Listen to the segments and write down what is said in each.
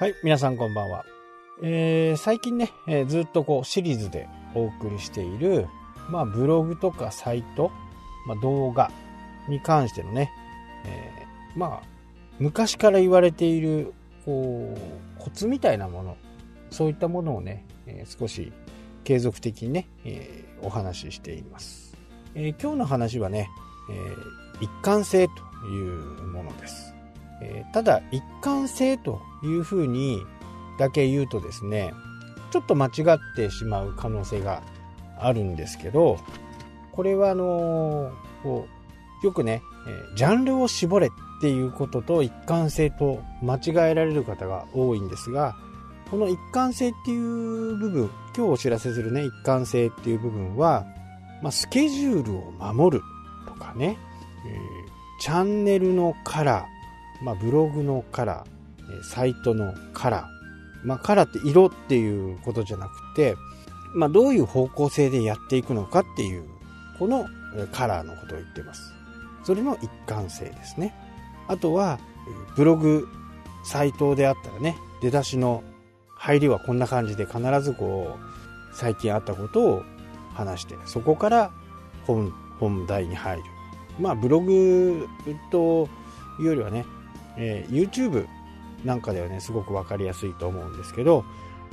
はい、皆さんこんばんは。えー、最近ね、えー、ずっとこうシリーズでお送りしている、まあブログとかサイト、まあ動画に関してのね、えー、まあ昔から言われている、こう、コツみたいなもの、そういったものをね、えー、少し継続的にね、えー、お話ししています。えー、今日の話はね、えー、一貫性というものです。えー、ただ、一貫性というふうにだけ言うとですね、ちょっと間違ってしまう可能性があるんですけど、これはあのこうよくね、えジャンルを絞れっていうことと一貫性と間違えられる方が多いんですが、この一貫性っていう部分、今日お知らせするね、一貫性っていう部分は、まあ、スケジュールを守るとかね、えー、チャンネルのカラー、まあ、ブログのカラー、サイトのカラー、まあ、カラーって色っていうことじゃなくて、まあ、どういう方向性でやっていくのかっていう、このカラーのことを言ってます。それの一貫性ですね。あとは、ブログ、サイトであったらね、出だしの入りはこんな感じで必ずこう、最近あったことを話して、そこから本、本題に入る。まあ、ブログというよりはね、えー、YouTube なんかではね、すごくわかりやすいと思うんですけど、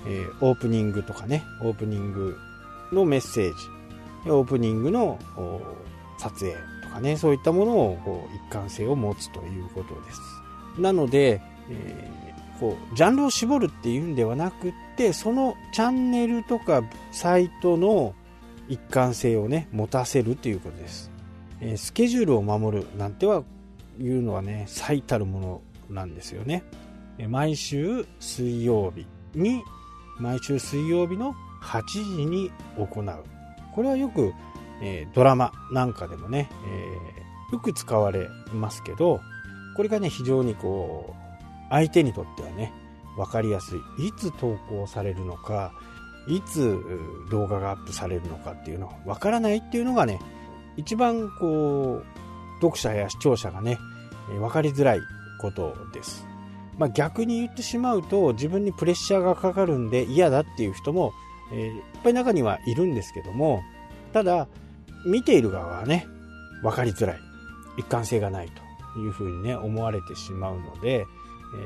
えー、オープニングとかね、オープニングのメッセージ、オープニングの撮影とかね、そういったものをこう一貫性を持つということです。なので、えー、こうジャンルを絞るっていうんではなくってそのチャンネルとかサイトの一貫性をね持たせるということです、えー、スケジュールを守るなんてはいうのはね最たるものなんですよね。毎週水曜日に毎週水曜日の8時に行う。これはよく、えー、ドラマなんかでもね、えー、よく使われますけどこれがね非常にこう相手にとってはね分かりやすい。いつ投稿されるのかいつ動画がアップされるのかっていうの分からないっていうのがね一番こう読者や視聴者がね分かりづらいことです。まあ、逆に言ってしまうと自分にプレッシャーがかかるんで嫌だっていう人も、えー、いっぱい中にはいるんですけどもただ見ている側はね分かりづらい。一貫性がないというふうにね思われてしまうので、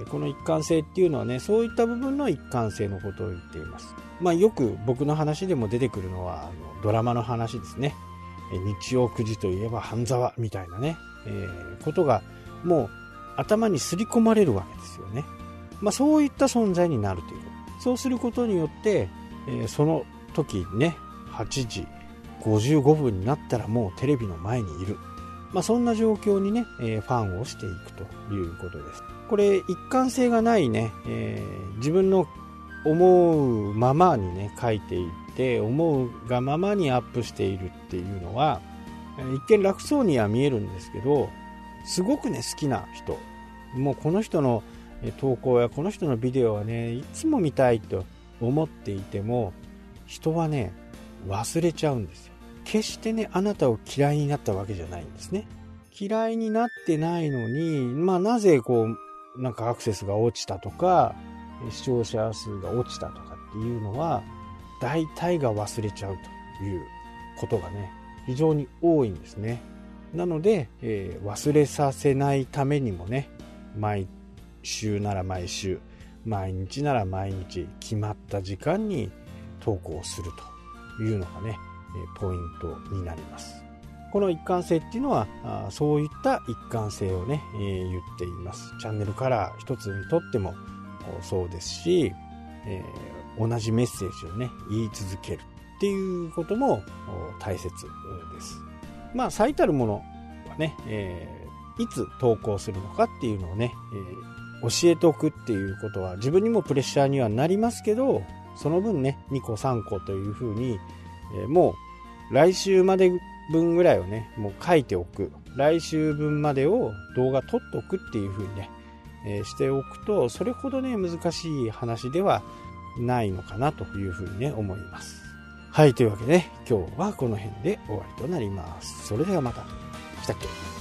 え、この一貫性っていうのはねそういった部分の一貫性のことを言っています、まあ、よく僕の話でも出てくるのはあのドラマの話ですね。日曜9時といえば半沢みたいなね、えー、ことがもう頭にすり込まれるわけですよね。まあ、そういった存在になるということ。そうすることによって、えー、その時ね、8時55分になったらもうテレビの前にいる。まあ、そんな状況にね、えー、ファンをしていくということです。これ、一貫性がないね、え、自分の思うままにね、書いていって、思うがままにアップしているっていうのは、一見楽そうには見えるんですけど、すごくね、好きな人、もうこの人の投稿やこの人のビデオはね、いつも見たいと思っていても、人はね、忘れちゃうんですよ。決してね、あなたを嫌いになったわけじゃないんですね。嫌いになってないのに、まあなぜこう、なんかアクセスが落ちたとか、視聴者数が落ちたとかっていうのは、大体が忘れちゃうということがね、非常に多いんですね。なので、えー、忘れさせないためにもね、毎週なら毎週、毎日なら毎日、決まった時間に投稿するというのがね、ポイントになります。この一貫性っていうのは、そういった一貫性をね、えー、言っています。チャンネルカラー一つにとってもそうですし、え、同じメッセージをね、言い続けるっていうことも大切です。まあ、最たるものはね、えー、いつ投稿するのかっていうのをね、えー、教えておくっていうことは自分にもプレッシャーにはなりますけど、その分ね、2個3個というふうに、えー、もう来週まで分ぐらいをね、もう書いておく。来週分までを動画撮っておくっていうふうにね、えー、しておくと、それほどね、難しい話ではないのかなというふうにね、思います。はい、というわけでね、今日はこの辺で終わりとなります。それではまた。したっけ？